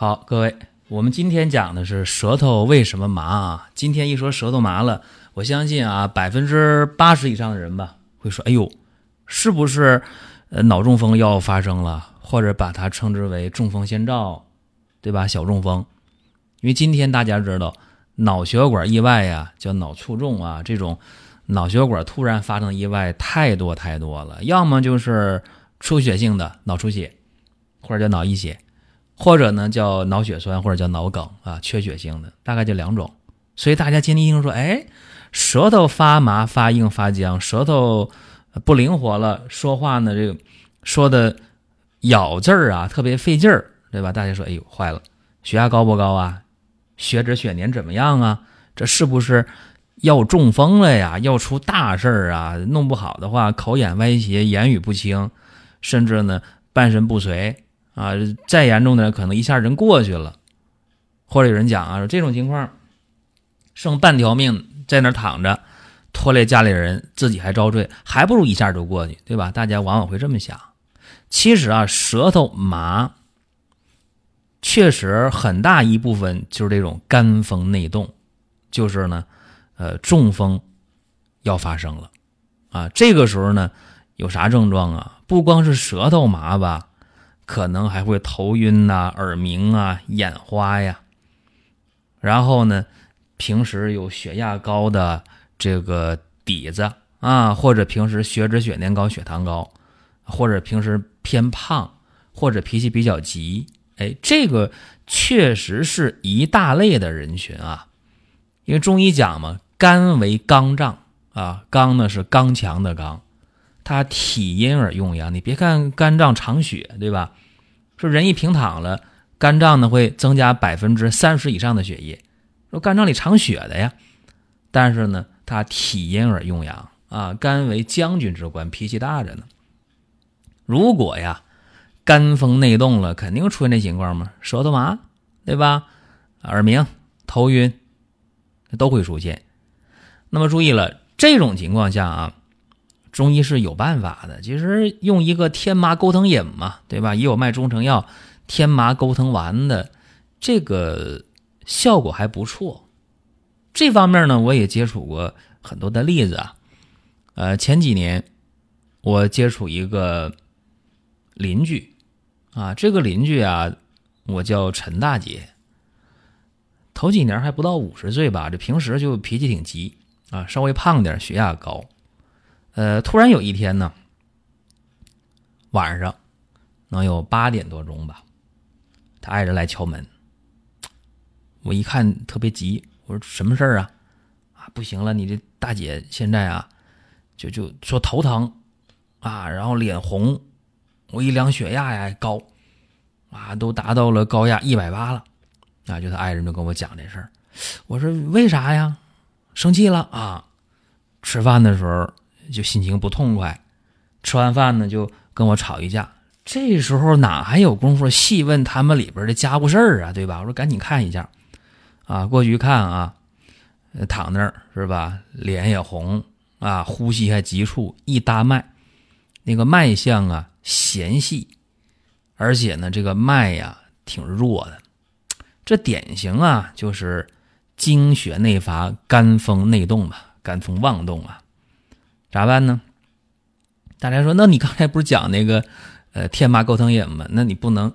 好，各位，我们今天讲的是舌头为什么麻啊？今天一说舌头麻了，我相信啊，百分之八十以上的人吧会说：“哎呦，是不是呃脑中风要发生了？或者把它称之为中风先兆，对吧？小中风，因为今天大家知道脑血管意外呀，叫脑卒中啊，这种脑血管突然发生意外太多太多了，要么就是出血性的脑出血，或者叫脑溢血。或者呢，叫脑血栓，或者叫脑梗啊，缺血性的，大概就两种。所以大家今天一听说，哎，舌头发麻、发硬、发僵，舌头不灵活了，说话呢，这个说的咬字儿啊，特别费劲儿，对吧？大家说，哎呦，坏了，血压高不高啊？血脂、血粘怎么样啊？这是不是要中风了呀？要出大事儿啊？弄不好的话，口眼歪斜，言语不清，甚至呢，半身不遂。啊，再严重的可能一下人过去了，或者有人讲啊，说这种情况剩半条命在那躺着，拖累家里人，自己还遭罪，还不如一下就过去，对吧？大家往往会这么想。其实啊，舌头麻，确实很大一部分就是这种肝风内动，就是呢，呃，中风要发生了啊。这个时候呢，有啥症状啊？不光是舌头麻吧。可能还会头晕呐、耳鸣啊、眼花呀。然后呢，平时有血压高的这个底子啊，或者平时血脂、血粘高、血糖高，或者平时偏胖，或者脾气比较急，哎，这个确实是一大类的人群啊。因为中医讲嘛，肝为刚脏啊，刚呢是刚强的刚。它体阴而用阳，你别看肝脏藏血，对吧？说人一平躺了，肝脏呢会增加百分之三十以上的血液。说肝脏里藏血的呀，但是呢，它体阴而用阳啊，肝为将军之官，脾气大着呢。如果呀，肝风内动了，肯定出现这情况嘛，舌头麻，对吧？耳鸣、头晕，都会出现。那么注意了，这种情况下啊。中医是有办法的，其实用一个天麻钩藤饮嘛，对吧？也有卖中成药天麻钩藤丸的，这个效果还不错。这方面呢，我也接触过很多的例子啊。呃，前几年我接触一个邻居啊，这个邻居啊，我叫陈大姐，头几年还不到五十岁吧，这平时就脾气挺急啊，稍微胖点，血压高。呃，突然有一天呢，晚上能有八点多钟吧，他爱人来敲门。我一看特别急，我说什么事儿啊？啊，不行了，你这大姐现在啊，就就说头疼啊，然后脸红，我一量血压呀高，啊，都达到了高压一百八了，啊，就他爱人就跟我讲这事儿。我说为啥呀？生气了啊？吃饭的时候。就心情不痛快，吃完饭呢就跟我吵一架。这时候哪还有功夫细问他们里边的家务事儿啊，对吧？我说赶紧看一下，啊，过去一看啊，躺那儿是吧？脸也红啊，呼吸还急促，一搭脉，那个脉象啊弦细，而且呢这个脉呀挺弱的，这典型啊就是精血内乏、肝风内动嘛，肝风妄动啊。咋办呢？大家说，那你刚才不是讲那个，呃，天麻钩藤饮吗？那你不能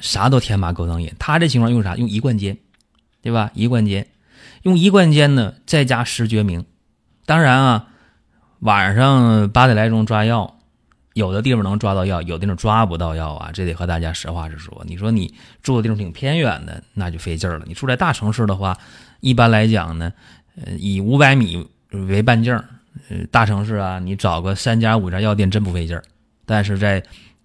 啥都天麻钩藤饮。他这情况用啥？用一贯煎，对吧？一贯煎，用一贯煎呢，再加十决明。当然啊，晚上八点来钟抓药，有的地方能抓到药，有的地方抓不到药啊。这得和大家实话实说。你说你住的地方挺偏远的，那就费劲了。你住在大城市的话，一般来讲呢，呃，以五百米为半径。呃，大城市啊，你找个三家五家药店真不费劲儿，但是在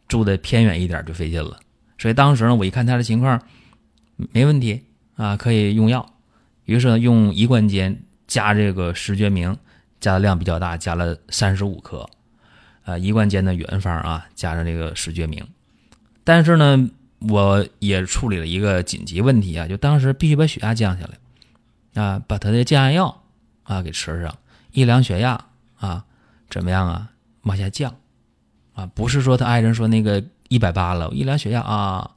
住的偏远一点就费劲了。所以当时呢，我一看他的情况没问题啊，可以用药。于是呢，用一贯间加这个石决明，加的量比较大，加了三十五克，啊，一贯间的原方啊，加上这个石决明。但是呢，我也处理了一个紧急问题啊，就当时必须把血压降下来，啊，把他的降压药啊给吃上，一量血压啊，怎么样啊？往下降，啊，不是说他爱人说那个一百八了，一量血压啊，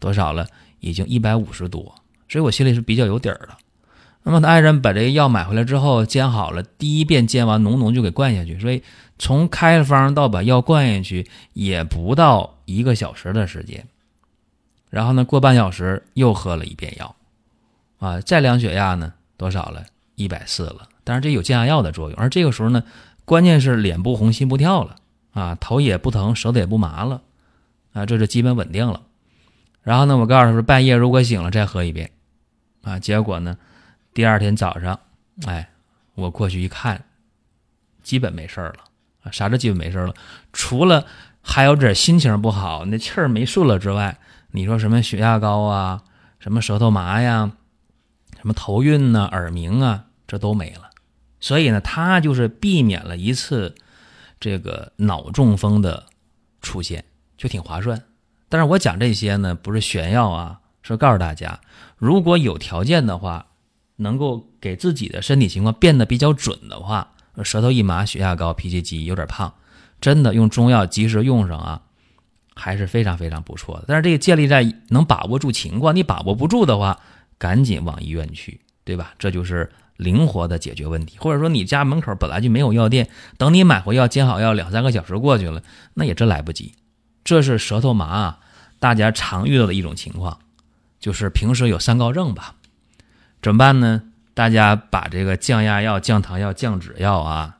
多少了？已经一百五十多，所以我心里是比较有底儿的。那么他爱人把这个药买回来之后煎好了，第一遍煎完浓浓就给灌下去，所以从开方到把药灌下去也不到一个小时的时间。然后呢，过半小时又喝了一遍药，啊，再量血压呢，多少了？一百四了。当然这有降压药的作用，而这个时候呢。关键是脸不红心不跳了啊，头也不疼，舌头也不麻了啊，这是基本稳定了。然后呢，我告诉他说，半夜如果醒了再喝一遍啊。结果呢，第二天早上，哎，我过去一看，基本没事了啊。啥叫基本没事了？除了还有点心情不好，那气儿没顺了之外，你说什么血压高啊，什么舌头麻呀，什么头晕呐、耳鸣啊，这都没了。所以呢，他就是避免了一次这个脑中风的出现，就挺划算。但是我讲这些呢，不是炫耀啊，是告诉大家，如果有条件的话，能够给自己的身体情况变得比较准的话，舌头一麻、血压高、脾气急、有点胖，真的用中药及时用上啊，还是非常非常不错的。但是这个建立在能把握住情况，你把握不住的话，赶紧往医院去，对吧？这就是。灵活的解决问题，或者说你家门口本来就没有药店，等你买回药煎好药，两三个小时过去了，那也真来不及。这是舌头麻啊，大家常遇到的一种情况，就是平时有三高症吧？怎么办呢？大家把这个降压药、降糖药、降脂药啊，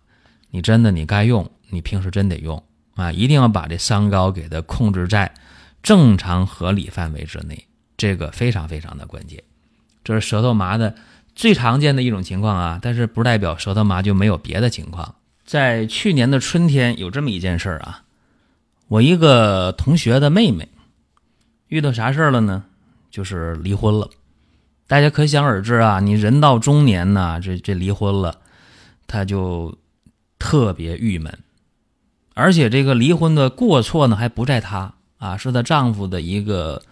你真的你该用，你平时真得用啊，一定要把这三高给它控制在正常合理范围之内，这个非常非常的关键。这是舌头麻的。最常见的一种情况啊，但是不代表舌头麻就没有别的情况。在去年的春天有这么一件事儿啊，我一个同学的妹妹遇到啥事儿了呢？就是离婚了。大家可想而知啊，你人到中年呢，这这离婚了，她就特别郁闷，而且这个离婚的过错呢还不在她啊，是她丈夫的一个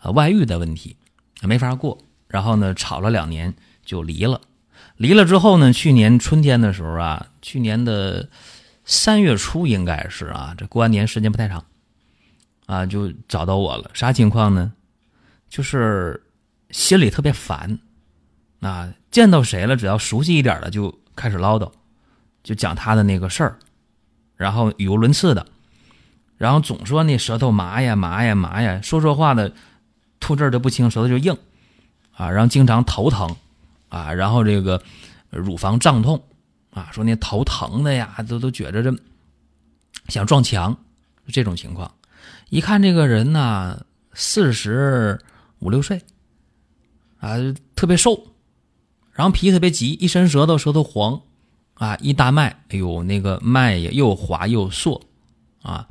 呃外遇的问题，没法过。然后呢，吵了两年。就离了，离了之后呢？去年春天的时候啊，去年的三月初应该是啊，这过完年时间不太长，啊，就找到我了。啥情况呢？就是心里特别烦，啊，见到谁了，只要熟悉一点的就开始唠叨，就讲他的那个事儿，然后语无伦次的，然后总说那舌头麻呀麻呀麻呀，说说话的吐字都不清，舌头就硬，啊，然后经常头疼。啊，然后这个乳房胀痛，啊，说那头疼的呀，都都觉着这想撞墙，这种情况。一看这个人呢，四十五六岁，啊，特别瘦，然后脾气特别急，一伸舌头舌头黄，啊，一大脉，哎呦，那个脉也又滑又涩，啊，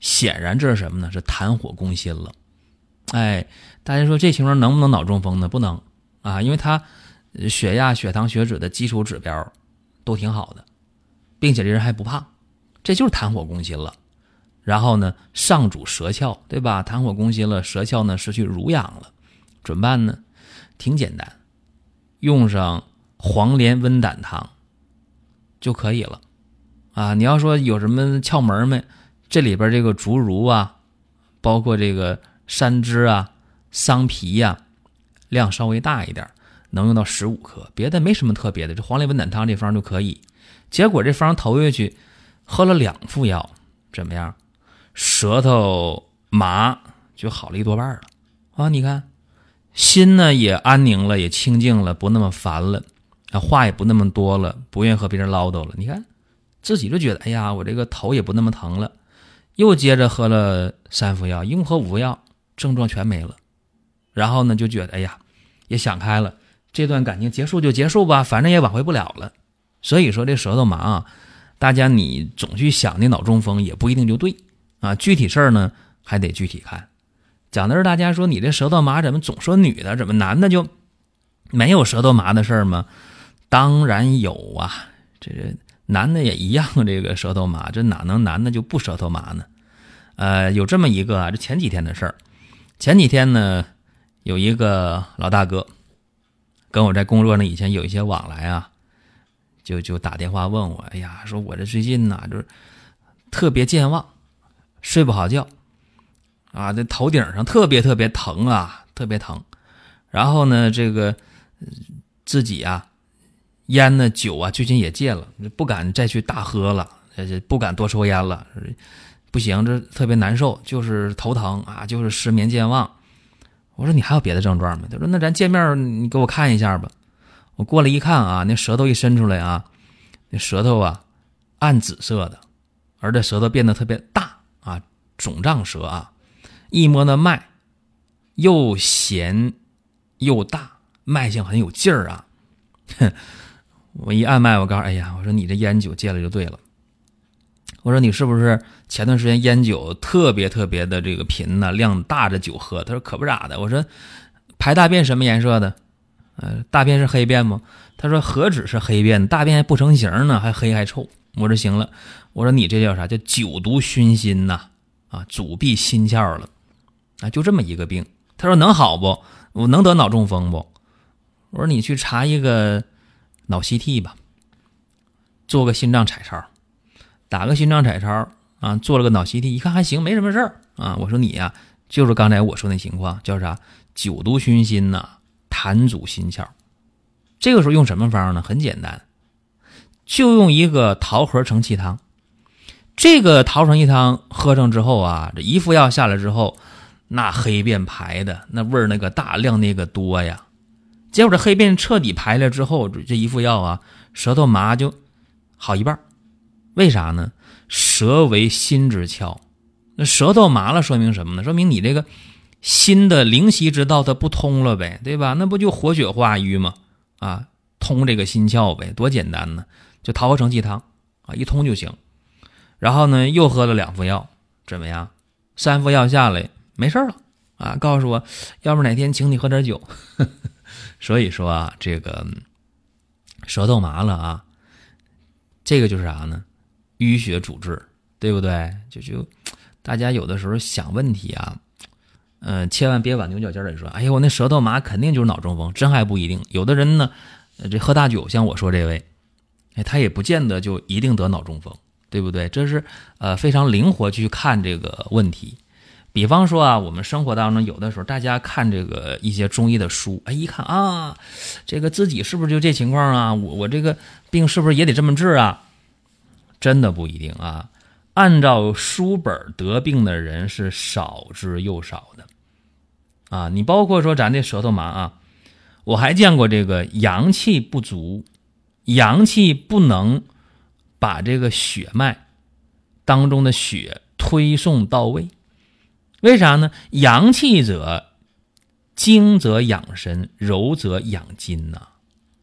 显然这是什么呢？是痰火攻心了。哎，大家说这情况能不能脑中风呢？不能。啊，因为他血压、血糖、血脂的基础指标都挺好的，并且这人还不胖，这就是痰火攻心了。然后呢，上主舌窍，对吧？痰火攻心了，舌窍呢失去濡养了，怎么办呢？挺简单，用上黄连温胆汤就可以了。啊，你要说有什么窍门没？这里边这个竹茹啊，包括这个山栀啊、桑皮呀。量稍微大一点，能用到十五克，别的没什么特别的。这黄连温胆汤这方就可以。结果这方投下去，喝了两副药，怎么样？舌头麻就好了一多半了啊！你看，心呢也安宁了，也清静了，不那么烦了，啊，话也不那么多了，不愿和别人唠叨了。你看，自己就觉得，哎呀，我这个头也不那么疼了。又接着喝了三副药，一共喝五副药，症状全没了。然后呢，就觉得哎呀，也想开了，这段感情结束就结束吧，反正也挽回不了了。所以说这舌头麻啊，大家你总去想那脑中风也不一定就对啊。具体事儿呢还得具体看。讲的是大家说你这舌头麻怎么总说女的，怎么男的就没有舌头麻的事儿吗？当然有啊，这男的也一样，这个舌头麻，这哪能男的就不舌头麻呢？呃，有这么一个啊，这前几天的事儿，前几天呢，有一个老大哥跟我在工作呢，以前有一些往来啊，就就打电话问我，哎呀，说我这最近呐，就是特别健忘，睡不好觉，啊，这头顶上特别特别疼啊，特别疼，然后呢，这个自己啊，烟呢酒啊，最近也戒了，不敢再去大喝了，不敢多抽烟了。不行，这特别难受，就是头疼啊，就是失眠健忘。我说你还有别的症状吗？他说那咱见面你给我看一下吧。我过来一看啊，那舌头一伸出来啊，那舌头啊暗紫色的，而且舌头变得特别大啊，肿胀舌啊。一摸那脉，又弦又大，脉象很有劲儿啊。哼，我一按脉，我告诉哎呀，我说你这烟酒戒了就对了。我说你是不是前段时间烟酒特别特别的这个频呢？量大着酒喝？他说可不咋的。我说排大便什么颜色的？呃，大便是黑便吗？他说何止是黑便，大便还不成形呢，还黑还臭。我说行了，我说你这叫啥？叫酒毒熏心呐！啊，阻闭心窍了啊，就这么一个病。他说能好不？我能得脑中风不？我说你去查一个脑 CT 吧，做个心脏彩超。打个心脏彩超啊，做了个脑 CT，一看还行，没什么事儿啊。我说你呀，就是刚才我说那情况，叫啥？酒毒熏心呐，痰阻心窍。这个时候用什么方呢？很简单，就用一个桃核承气汤。这个桃承气汤喝上之后啊，这一副药下来之后，那黑便排的那味儿那个大量那个多呀。结果这黑便彻底排了之后，这一副药啊，舌头麻就好一半。为啥呢？舌为心之窍，那舌头麻了，说明什么呢？说明你这个心的灵犀之道它不通了呗，对吧？那不就活血化瘀吗？啊，通这个心窍呗，多简单呢！就桃核承气汤啊，一通就行。然后呢，又喝了两副药，怎么样？三副药下来没事了啊！告诉我，要不哪天请你喝点酒。所以说啊，这个舌头麻了啊，这个就是啥呢？淤血主治，对不对？就就大家有的时候想问题啊，嗯，千万别往牛角尖里说。哎呦，我那舌头麻，肯定就是脑中风，真还不一定。有的人呢，这喝大酒，像我说这位，哎，他也不见得就一定得脑中风，对不对？这是呃非常灵活去看这个问题。比方说啊，我们生活当中有的时候，大家看这个一些中医的书，哎，一看啊，这个自己是不是就这情况啊？我我这个病是不是也得这么治啊？真的不一定啊！按照书本得病的人是少之又少的啊！你包括说咱这舌头麻啊，我还见过这个阳气不足，阳气不能把这个血脉当中的血推送到位，为啥呢？阳气者，精则养神，柔则养筋呐。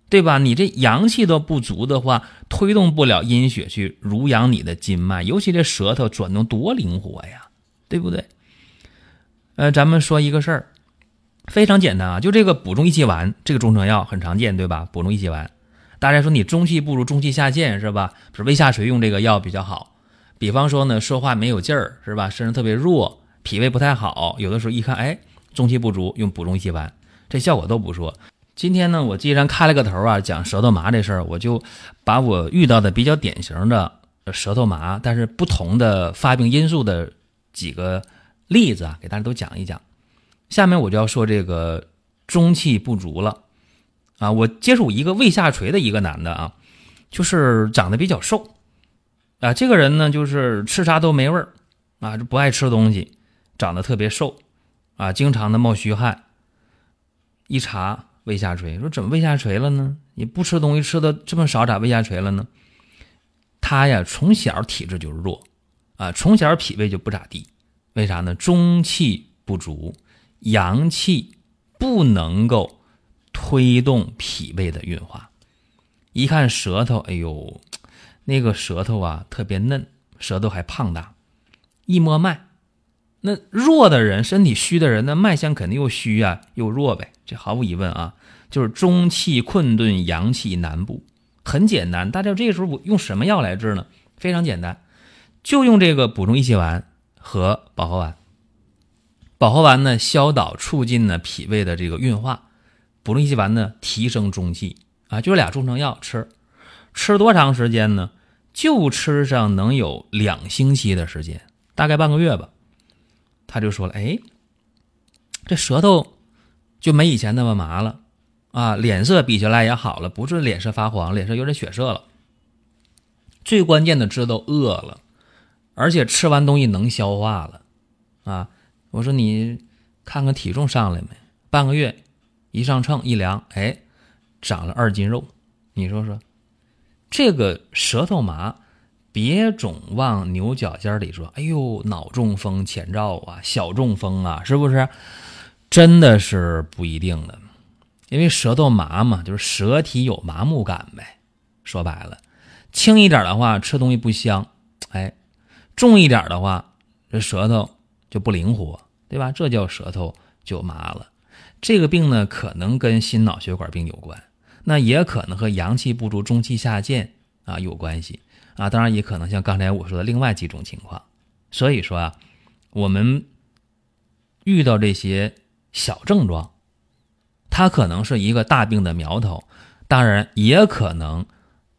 对吧？你这阳气都不足的话，推动不了阴血去濡养你的筋脉，尤其这舌头转动多灵活呀，对不对？呃，咱们说一个事儿，非常简单啊，就这个补中益气丸，这个中成药很常见，对吧？补中益气丸，大家说你中气不足，中气下陷是吧？是胃下垂用这个药比较好。比方说呢，说话没有劲儿是吧？身上特别弱，脾胃不太好，有的时候一看，哎，中气不足，用补中益气丸，这效果都不错。今天呢，我既然开了个头啊，讲舌头麻这事儿，我就把我遇到的比较典型的舌头麻，但是不同的发病因素的几个例子啊，给大家都讲一讲。下面我就要说这个中气不足了啊。我接触一个胃下垂的一个男的啊，就是长得比较瘦啊，这个人呢就是吃啥都没味儿啊，不爱吃东西，长得特别瘦啊，经常的冒虚汗，一查。胃下垂，说怎么胃下垂了呢？你不吃东西吃的这么少，咋胃下垂了呢？他呀，从小体质就弱，啊，从小脾胃就不咋地。为啥呢？中气不足，阳气不能够推动脾胃的运化。一看舌头，哎呦，那个舌头啊特别嫩，舌头还胖大。一摸脉，那弱的人，身体虚的人，那脉象肯定又虚啊，又弱呗。这毫无疑问啊，就是中气困顿，阳气难补。很简单，大家这个时候用什么药来治呢？非常简单，就用这个补中益气丸和保和丸。保和丸呢，消导促进呢脾胃的这个运化；补中益气丸呢，提升中气啊，就是俩中成药吃。吃多长时间呢？就吃上能有两星期的时间，大概半个月吧。他就说了：“哎，这舌头就没以前那么麻了啊，脸色比起来也好了，不是脸色发黄，脸色有点血色了。最关键的，知道饿了，而且吃完东西能消化了啊。”我说你看看体重上来没？半个月一上秤一量，哎，长了二斤肉。你说说，这个舌头麻，别总往牛角尖里说。哎呦，脑中风前兆啊，小中风啊，是不是？真的是不一定的，因为舌头麻嘛，就是舌体有麻木感呗。说白了，轻一点的话，吃东西不香；哎，重一点的话，这舌头就不灵活。对吧？这叫舌头就麻了。这个病呢，可能跟心脑血管病有关，那也可能和阳气不足、中气下陷啊有关系啊。当然，也可能像刚才我说的另外几种情况。所以说啊，我们遇到这些小症状，它可能是一个大病的苗头，当然也可能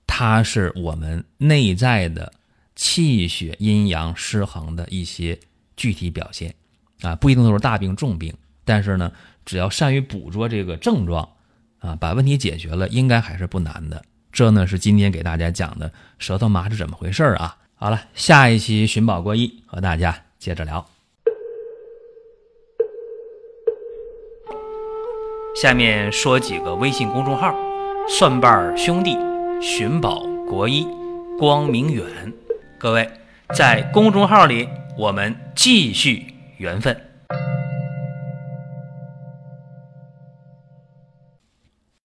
它是我们内在的气血阴阳失衡的一些具体表现。啊，不一定都是大病重病，但是呢，只要善于捕捉这个症状，啊，把问题解决了，应该还是不难的。这呢是今天给大家讲的舌头麻是怎么回事啊？好了，下一期寻宝国医和大家接着聊。下面说几个微信公众号：蒜瓣兄弟、寻宝国医、光明远。各位在公众号里，我们继续。缘分。